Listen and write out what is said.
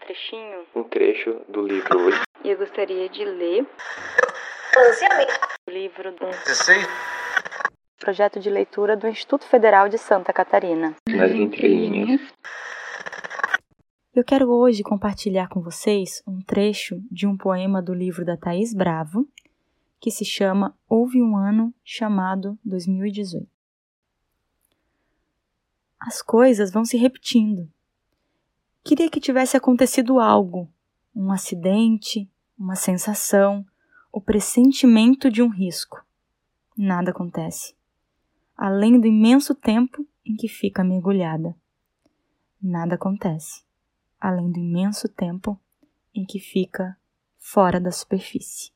trechinho, um trecho do livro e eu gostaria de ler o livro do projeto de leitura do Instituto Federal de Santa Catarina. Nas entrelinhas. Eu quero hoje compartilhar com vocês um trecho de um poema do livro da Thaís Bravo, que se chama Houve um ano chamado 2018. As coisas vão se repetindo. Queria que tivesse acontecido algo, um acidente, uma sensação, o pressentimento de um risco. Nada acontece. Além do imenso tempo em que fica mergulhada. Nada acontece. Além do imenso tempo em que fica fora da superfície.